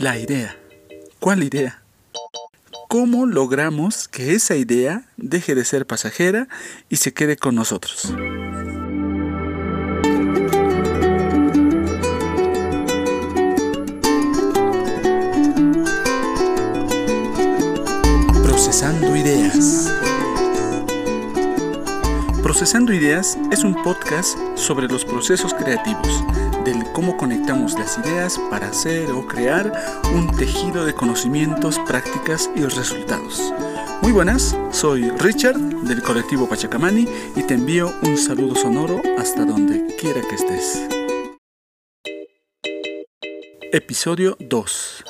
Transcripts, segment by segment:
La idea. ¿Cuál idea? ¿Cómo logramos que esa idea deje de ser pasajera y se quede con nosotros? Procesando Ideas es un podcast sobre los procesos creativos, del cómo conectamos las ideas para hacer o crear un tejido de conocimientos, prácticas y resultados. Muy buenas, soy Richard del colectivo Pachacamani y te envío un saludo sonoro hasta donde quiera que estés. Episodio 2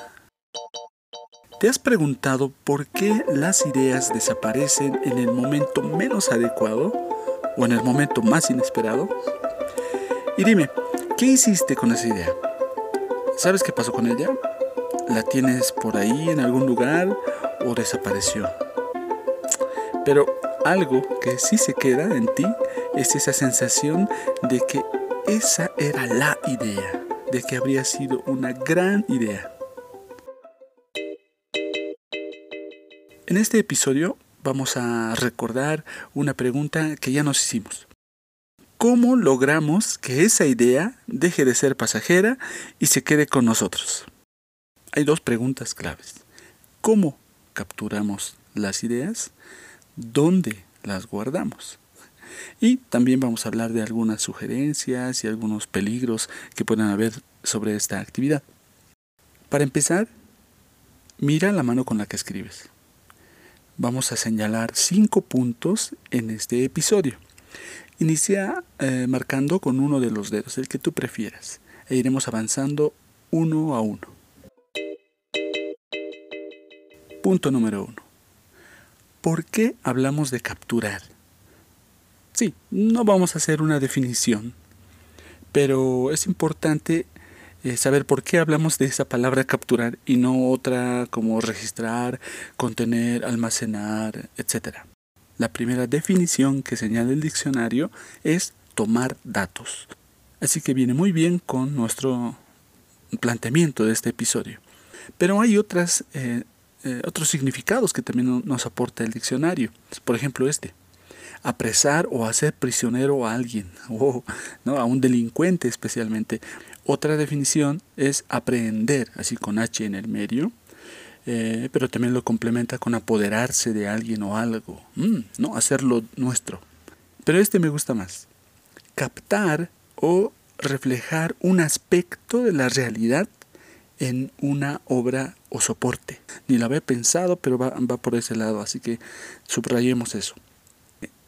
¿Te has preguntado por qué las ideas desaparecen en el momento menos adecuado? O en el momento más inesperado. Y dime, ¿qué hiciste con esa idea? ¿Sabes qué pasó con ella? ¿La tienes por ahí en algún lugar o desapareció? Pero algo que sí se queda en ti es esa sensación de que esa era la idea, de que habría sido una gran idea. En este episodio vamos a recordar una pregunta que ya nos hicimos. ¿Cómo logramos que esa idea deje de ser pasajera y se quede con nosotros? Hay dos preguntas claves. ¿Cómo capturamos las ideas? ¿Dónde las guardamos? Y también vamos a hablar de algunas sugerencias y algunos peligros que puedan haber sobre esta actividad. Para empezar, mira la mano con la que escribes vamos a señalar cinco puntos en este episodio. Inicia eh, marcando con uno de los dedos, el que tú prefieras, e iremos avanzando uno a uno. Punto número uno. ¿Por qué hablamos de capturar? Sí, no vamos a hacer una definición, pero es importante eh, saber por qué hablamos de esa palabra capturar y no otra como registrar, contener, almacenar, etc. La primera definición que señala el diccionario es tomar datos. Así que viene muy bien con nuestro planteamiento de este episodio. Pero hay otras, eh, eh, otros significados que también nos aporta el diccionario. Por ejemplo, este. Apresar o hacer prisionero a alguien, o ¿no? a un delincuente especialmente, otra definición es aprender, así con H en el medio, eh, pero también lo complementa con apoderarse de alguien o algo, mm, ¿no? Hacerlo nuestro. Pero este me gusta más. Captar o reflejar un aspecto de la realidad en una obra o soporte. Ni lo había pensado, pero va, va por ese lado, así que subrayemos eso.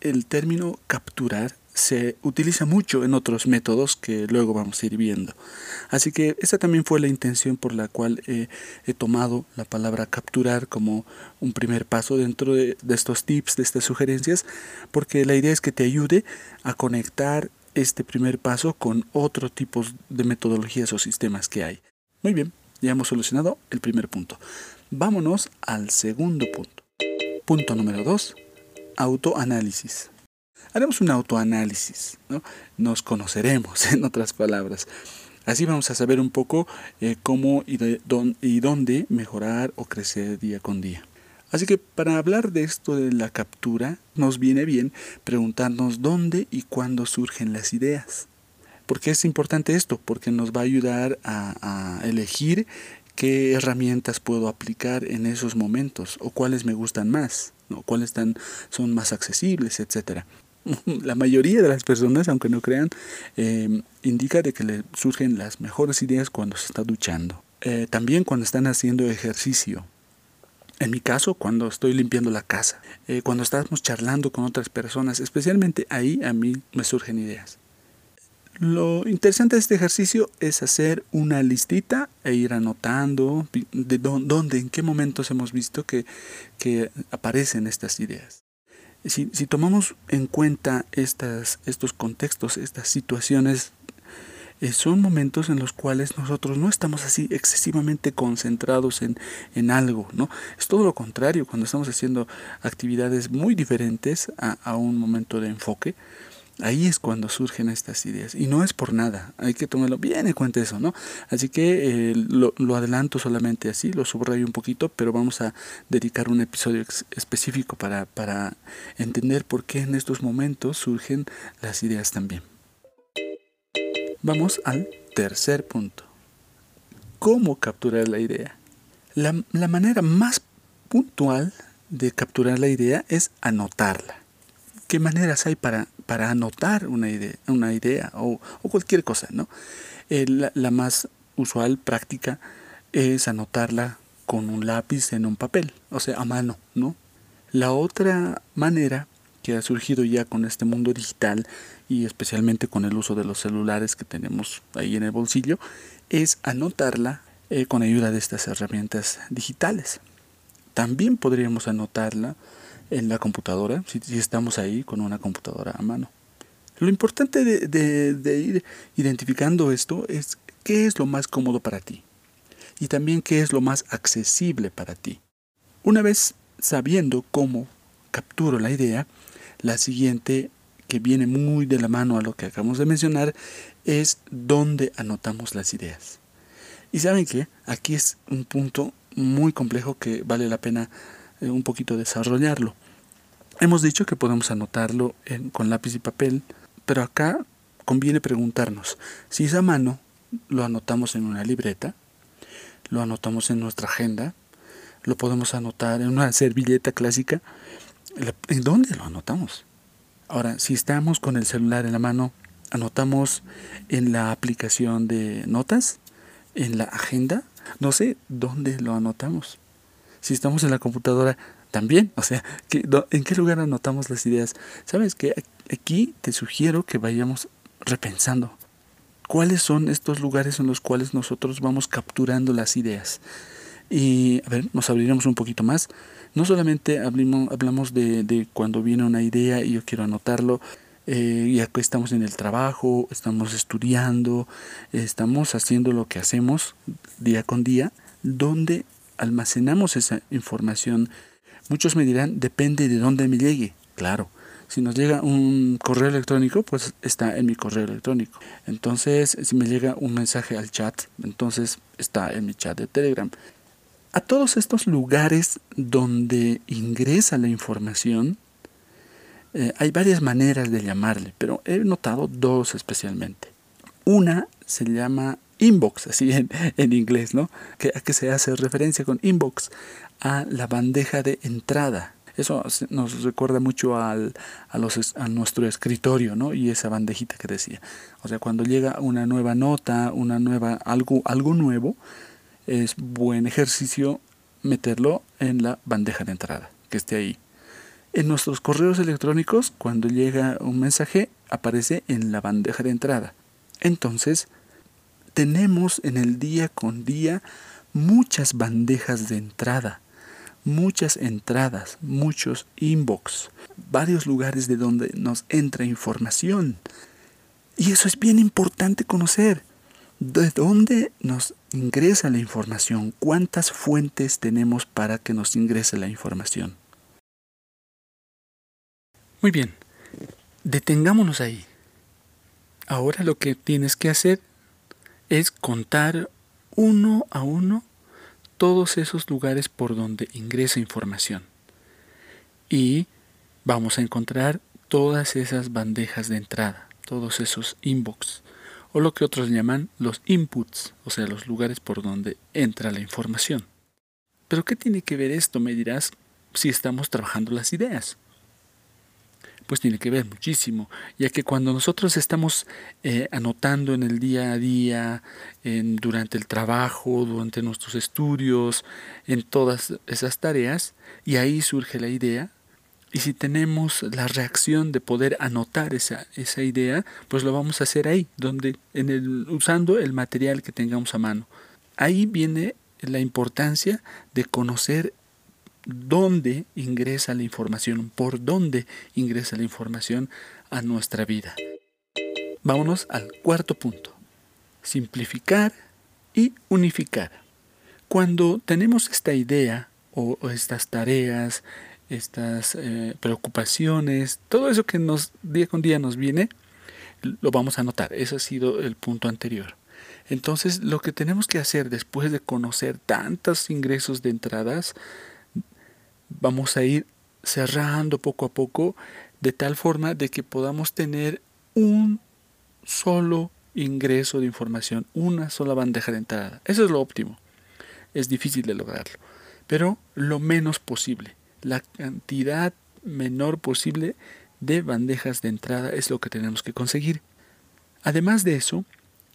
El término capturar se utiliza mucho en otros métodos que luego vamos a ir viendo. Así que esa también fue la intención por la cual he tomado la palabra capturar como un primer paso dentro de, de estos tips, de estas sugerencias, porque la idea es que te ayude a conectar este primer paso con otro tipo de metodologías o sistemas que hay. Muy bien, ya hemos solucionado el primer punto. Vámonos al segundo punto. Punto número 2. Autoanálisis haremos un autoanálisis, ¿no? nos conoceremos, en otras palabras. Así vamos a saber un poco eh, cómo y, y dónde mejorar o crecer día con día. Así que para hablar de esto de la captura, nos viene bien preguntarnos dónde y cuándo surgen las ideas. ¿Por qué es importante esto? Porque nos va a ayudar a, a elegir qué herramientas puedo aplicar en esos momentos o cuáles me gustan más, ¿no? cuáles están, son más accesibles, etcétera. la mayoría de las personas, aunque no crean, eh, indica de que le surgen las mejores ideas cuando se está duchando. Eh, también cuando están haciendo ejercicio. En mi caso, cuando estoy limpiando la casa, eh, cuando estamos charlando con otras personas, especialmente ahí a mí me surgen ideas. Lo interesante de este ejercicio es hacer una listita e ir anotando de dónde, en qué momentos hemos visto que, que aparecen estas ideas. Si, tomamos en cuenta estas, estos contextos, estas situaciones, eh, son momentos en los cuales nosotros no estamos así excesivamente concentrados en, en, algo, ¿no? Es todo lo contrario, cuando estamos haciendo actividades muy diferentes a, a un momento de enfoque, Ahí es cuando surgen estas ideas. Y no es por nada, hay que tomarlo bien en cuenta eso, ¿no? Así que eh, lo, adelanto solamente así, lo subrayo un poquito, pero vamos a dedicar un episodio específico para, para entender por qué en estos momentos surgen las ideas también. Vamos al tercer punto. ¿Cómo capturar la idea? La, la manera más puntual de capturar la idea es anotarla. ¿Qué maneras hay para, para anotar una idea, una idea o, cualquier cosa? ¿no? Eh, la, más usual, práctica, es anotarla con un lápiz en un papel, o sea, a mano, ¿no? La otra manera que ha surgido ya con este mundo digital y especialmente con el uso de los celulares que tenemos ahí en el bolsillo, es anotarla eh, con ayuda de estas herramientas digitales. También podríamos anotarla en la computadora, si, estamos ahí con una computadora a mano. Lo importante de, ir identificando esto es qué es lo más cómodo para ti y también qué es lo más accesible para ti. Una vez sabiendo cómo capturo la idea, la siguiente que viene muy de la mano a lo que acabamos de mencionar es dónde anotamos las ideas. Y saben que aquí es un punto muy complejo que vale la pena eh, un poquito desarrollarlo. Hemos dicho que podemos anotarlo con lápiz y papel, pero acá conviene preguntarnos si es a mano, lo anotamos en una libreta, lo anotamos en nuestra agenda, lo podemos anotar en una servilleta clásica. ¿En dónde lo anotamos? Ahora, si estamos con el celular en la mano, anotamos en la aplicación de notas, en la agenda, no sé dónde lo anotamos. Si estamos en la computadora, también. O sea, ¿en qué lugar anotamos las ideas? Sabes que aquí te sugiero que vayamos repensando. ¿Cuáles son estos lugares en los cuales nosotros vamos capturando las ideas? Y a ver, nos abriremos un poquito más. No solamente hablamos, hablamos de, cuando viene una idea y yo quiero anotarlo, eh, y aquí estamos en el trabajo, estamos estudiando, estamos haciendo lo que hacemos día con día, donde almacenamos esa información. Muchos me dirán, depende de dónde me llegue. Claro, si nos llega un correo electrónico, pues está en mi correo electrónico. Entonces, si me llega un mensaje al chat, entonces está en mi chat de Telegram. A todos estos lugares donde ingresa la información, eh, hay varias maneras de llamarle, pero he notado dos especialmente. Una se llama inbox, así en, en inglés, ¿no? Que, ¿A qué se hace referencia con inbox? A la bandeja de entrada. Eso nos recuerda mucho al, a, los, a nuestro escritorio, ¿no? Y esa bandejita que decía. O sea, cuando llega una nueva nota, una nueva, algo, algo nuevo, es buen ejercicio meterlo en la bandeja de entrada, que esté ahí. En nuestros correos electrónicos, cuando llega un mensaje, aparece en la bandeja de entrada. Entonces, tenemos en el día con día muchas bandejas de entrada, muchas entradas, muchos inbox, varios lugares de donde nos entra información. Y eso es bien importante conocer. ¿De dónde nos ingresa la información? ¿Cuántas fuentes tenemos para que nos ingrese la información? Muy bien, detengámonos ahí. Ahora lo que tienes que hacer es contar uno a uno todos esos lugares por donde ingresa información. Y vamos a encontrar todas esas bandejas de entrada, todos esos inbox, o lo que otros llaman los inputs, o sea, los lugares por donde entra la información. Pero ¿qué tiene que ver esto? Me dirás si estamos trabajando las ideas pues tiene que ver muchísimo, ya que cuando nosotros estamos eh, anotando en el día a día, en, durante el trabajo, durante nuestros estudios, en todas esas tareas, y ahí surge la idea, y si tenemos la reacción de poder anotar esa, esa idea, pues lo vamos a hacer ahí, donde, en el, usando el material que tengamos a mano. Ahí viene la importancia de conocer dónde ingresa la información, por dónde ingresa la información a nuestra vida. Vámonos al cuarto punto. Simplificar y unificar. Cuando tenemos esta idea o, estas tareas, estas eh, preocupaciones, todo eso que nos día con día nos viene, lo vamos a notar. Ese ha sido el punto anterior. Entonces, lo que tenemos que hacer después de conocer tantos ingresos de entradas, vamos a ir cerrando poco a poco de tal forma de que podamos tener un solo ingreso de información, una sola bandeja de entrada. Eso es lo óptimo. Es difícil de lograrlo, pero lo menos posible. La cantidad menor posible de bandejas de entrada es lo que tenemos que conseguir. Además de eso,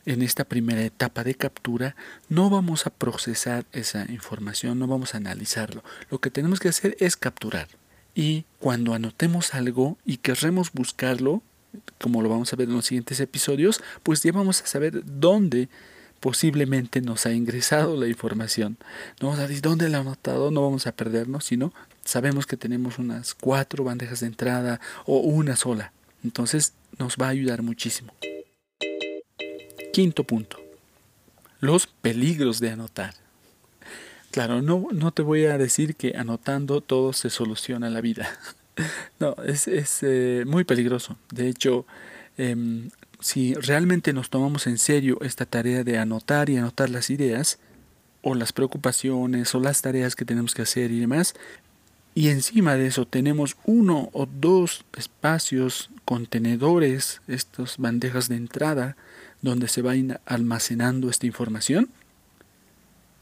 en esta primera etapa de captura no vamos a procesar esa información, no vamos a analizarlo. Lo que tenemos que hacer es capturar. Y cuando anotemos algo y querremos buscarlo, como lo vamos a ver en los siguientes episodios, pues ya vamos a saber dónde posiblemente nos ha ingresado la información. No vamos a decir dónde la ha anotado, no vamos a perdernos, sino sabemos que tenemos unas cuatro bandejas de entrada o una sola. Entonces nos va a ayudar muchísimo. Quinto punto. Los peligros de anotar. Claro, no, no te voy a decir que anotando todo se soluciona la vida. No, es, es eh, muy peligroso. De hecho, em, si realmente nos tomamos en serio esta tarea de anotar y anotar las ideas, o las preocupaciones, o las tareas que tenemos que hacer y demás, y encima de eso tenemos uno o dos espacios, contenedores, estas bandejas de entrada, donde se va almacenando esta información,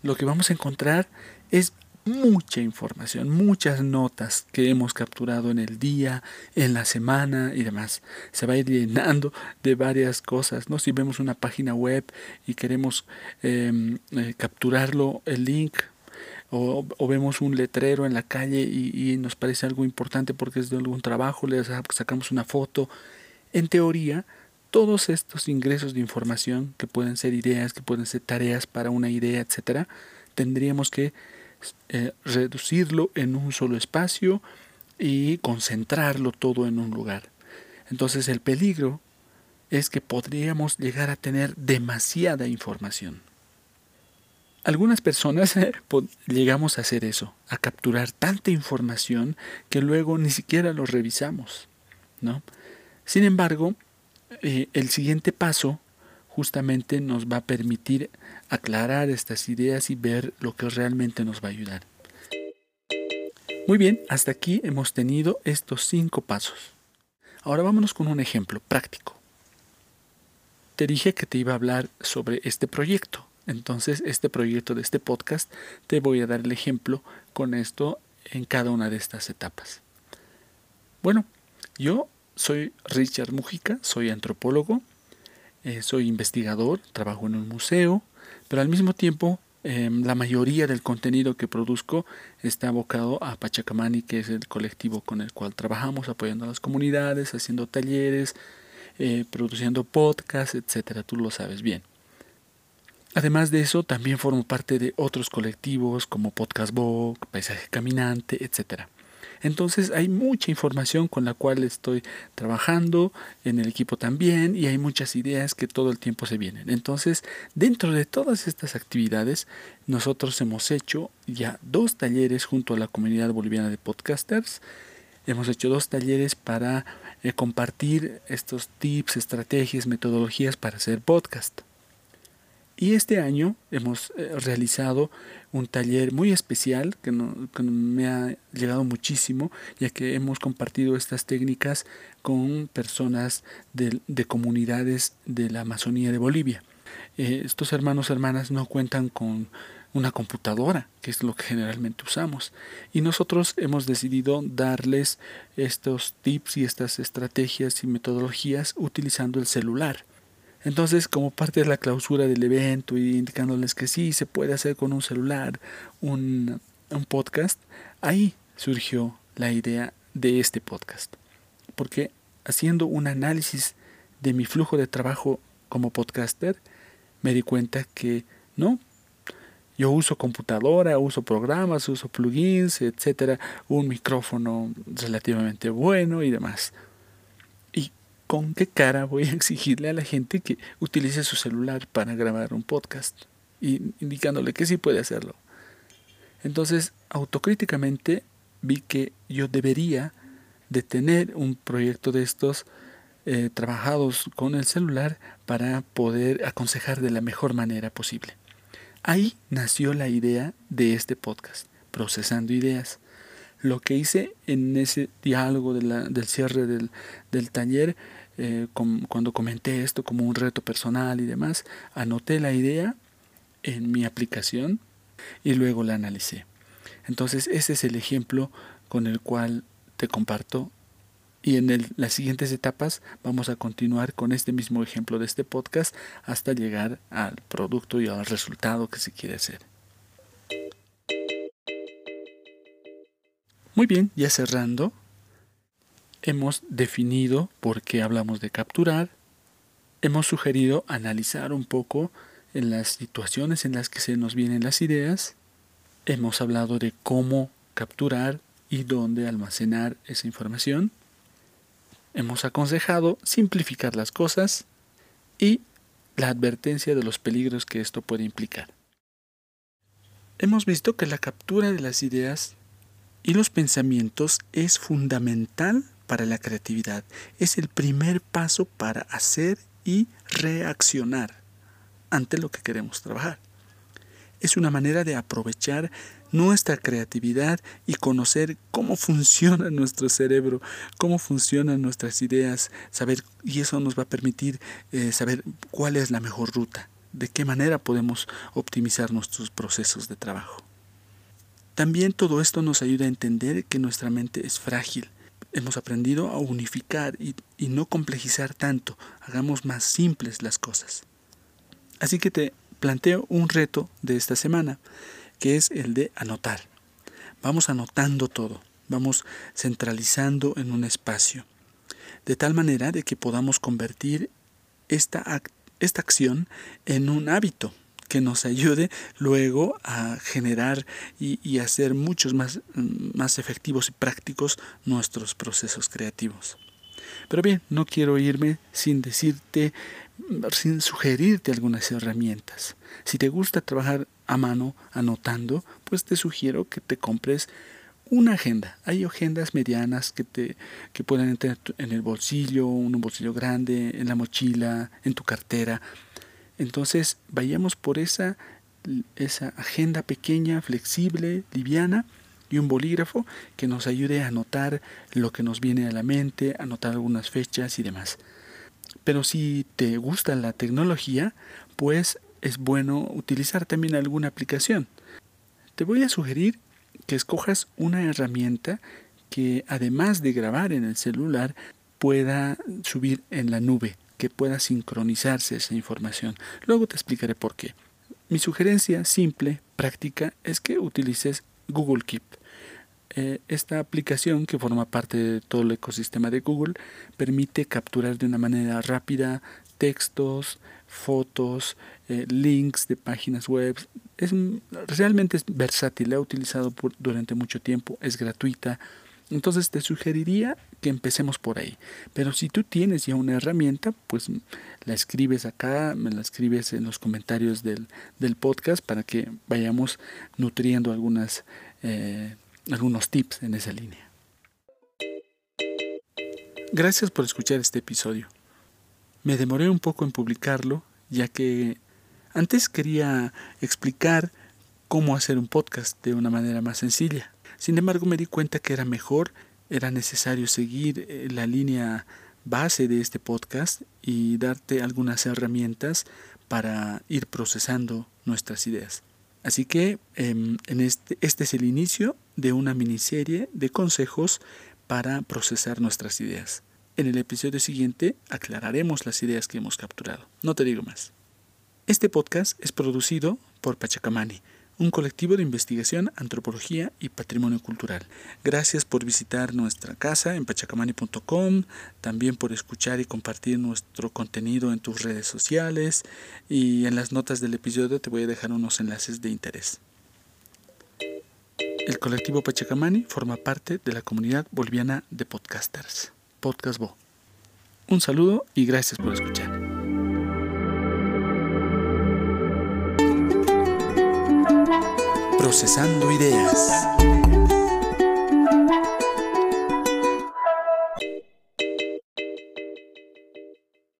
lo que vamos a encontrar es mucha información, muchas notas que hemos capturado en el día, en la semana y demás. Se va a ir llenando de varias cosas, ¿no? Si vemos una página web y queremos em, eh, capturarlo, el link, o, vemos un letrero en la calle y, y, nos parece algo importante porque es de algún trabajo, le sacamos una foto. En teoría, todos estos ingresos de información, que pueden ser ideas, que pueden ser tareas para una idea, etcétera, tendríamos que eh, reducirlo en un solo espacio y concentrarlo todo en un lugar. Entonces el peligro es que podríamos llegar a tener demasiada información. Algunas personas llegamos a hacer eso, a capturar tanta información que luego ni siquiera lo revisamos. ¿no? Sin embargo, el siguiente paso justamente nos va a permitir aclarar estas ideas y ver lo que realmente nos va a ayudar. Muy bien, hasta aquí hemos tenido estos cinco pasos. Ahora vámonos con un ejemplo práctico. Te dije que te iba a hablar sobre este proyecto. Entonces, este proyecto de este podcast, te voy a dar el ejemplo con esto en cada una de estas etapas. Bueno, yo soy Richard Mujica, soy antropólogo, eh, soy investigador, trabajo en un museo, pero al mismo tiempo em, la mayoría del contenido que produzco está abocado a Pachacamani, que es el colectivo con el cual trabajamos, apoyando a las comunidades, haciendo talleres, eh, produciendo podcasts, etcétera. Tú lo sabes bien. Además de eso, también formo parte de otros colectivos como Podcast Book, Paisaje Caminante, etcétera. Entonces hay mucha información con la cual estoy trabajando en el equipo también y hay muchas ideas que todo el tiempo se vienen. Entonces, dentro de todas estas actividades, nosotros hemos hecho ya dos talleres junto a la comunidad boliviana de podcasters. Hemos hecho dos talleres para eh, compartir estos tips, estrategias, metodologías para hacer podcast. Y este año hemos eh, realizado un taller muy especial que, me ha llegado muchísimo, ya que hemos compartido estas técnicas con personas de, comunidades de la Amazonía de Bolivia. Eh, estos hermanos hermanas no cuentan con una computadora, que es lo que generalmente usamos. Y nosotros hemos decidido darles estos tips y estas estrategias y metodologías utilizando el celular. Entonces, como parte de la clausura del evento y indicándoles que sí se puede hacer con un celular un, podcast, ahí surgió la idea de este podcast. Porque haciendo un análisis de mi flujo de trabajo como podcaster, me di cuenta que no, yo uso computadora, uso programas, uso plugins, etcétera, un micrófono relativamente bueno y demás. ¿Con qué cara voy a exigirle a la gente que utilice su celular para grabar un podcast? Y indicándole que sí puede hacerlo. Entonces, autocríticamente vi que yo debería de tener un proyecto de estos eh, trabajados con el celular para poder aconsejar de la mejor manera posible. Ahí nació la idea de este podcast, Procesando Ideas. Lo que hice en ese diálogo del cierre del, taller, eh, cuando comenté esto como un reto personal y demás, anoté la idea en mi aplicación y luego la analicé. Entonces ese es el ejemplo con el cual te comparto y en las siguientes etapas vamos a continuar con este mismo ejemplo de este podcast hasta llegar al producto y al resultado que se quiere hacer. Muy bien, ya cerrando, hemos definido por qué hablamos de capturar, hemos sugerido analizar un poco en las situaciones en las que se nos vienen las ideas, hemos hablado de cómo capturar y dónde almacenar esa información, hemos aconsejado simplificar las cosas y la advertencia de los peligros que esto puede implicar. Hemos visto que la captura de las ideas y los pensamientos es fundamental para la creatividad. Es el primer paso para hacer y reaccionar ante lo que queremos trabajar. Es una manera de aprovechar nuestra creatividad y conocer cómo funciona nuestro cerebro, cómo funcionan nuestras ideas, saber y eso nos va a permitir eh, saber cuál es la mejor ruta, de qué manera podemos optimizar nuestros procesos de trabajo. También todo esto nos ayuda a entender que nuestra mente es frágil. Hemos aprendido a unificar y no complejizar tanto, hagamos más simples las cosas. Así que te planteo un reto de esta semana, que es el de anotar. Vamos anotando todo, vamos centralizando en un espacio, de tal manera de que podamos convertir esta, esta acción en un hábito que nos ayude luego a generar y, hacer muchos más, más efectivos y prácticos nuestros procesos creativos. Pero bien, no quiero irme sin decirte sin sugerirte algunas herramientas. Si te gusta trabajar a mano anotando, pues te sugiero que te compres una agenda. Hay agendas medianas que te que pueden entrar en el bolsillo, un bolsillo grande, en la mochila, en tu cartera. Entonces, vayamos por esa esa agenda pequeña, flexible, liviana y un bolígrafo que nos ayude a anotar lo que nos viene a la mente, anotar algunas fechas y demás. Pero si te gusta la tecnología, pues es bueno utilizar también alguna aplicación. Te voy a sugerir que escojas una herramienta que además de grabar en el celular pueda subir en la nube, que pueda sincronizarse esa información. Luego te explicaré por qué. Mi sugerencia simple, práctica, es que utilices Google Keep. Eh, esta aplicación que forma parte de todo el ecosistema de Google permite capturar de una manera rápida textos, fotos, eh, links de páginas web. Es, realmente es versátil, la he utilizado durante mucho tiempo, es gratuita. Entonces te sugeriría que empecemos por ahí. Pero si tú tienes ya una herramienta, pues la escribes acá, me la escribes en los comentarios del, del podcast para que vayamos nutriendo algunas eh, algunos tips en esa línea. Gracias por escuchar este episodio. Me demoré un poco en publicarlo, ya que antes quería explicar cómo hacer un podcast de una manera más sencilla. Sin embargo, me di cuenta que era mejor, era necesario seguir eh, la línea base de este podcast y darte algunas herramientas para ir procesando nuestras ideas. Así que em, este, este es el inicio de una miniserie de consejos para procesar nuestras ideas. En el episodio siguiente aclararemos las ideas que hemos capturado. No te digo más. Este podcast es producido por Pachacamani, un colectivo de investigación, antropología y patrimonio cultural. Gracias por visitar nuestra casa en pachacamani.com, también por escuchar y compartir nuestro contenido en tus redes sociales y en las notas del episodio te voy a dejar unos enlaces de interés. El colectivo Pachacamani forma parte de la comunidad boliviana de podcasters, Podcast Bo. Un saludo y gracias por escuchar. Procesando ideas.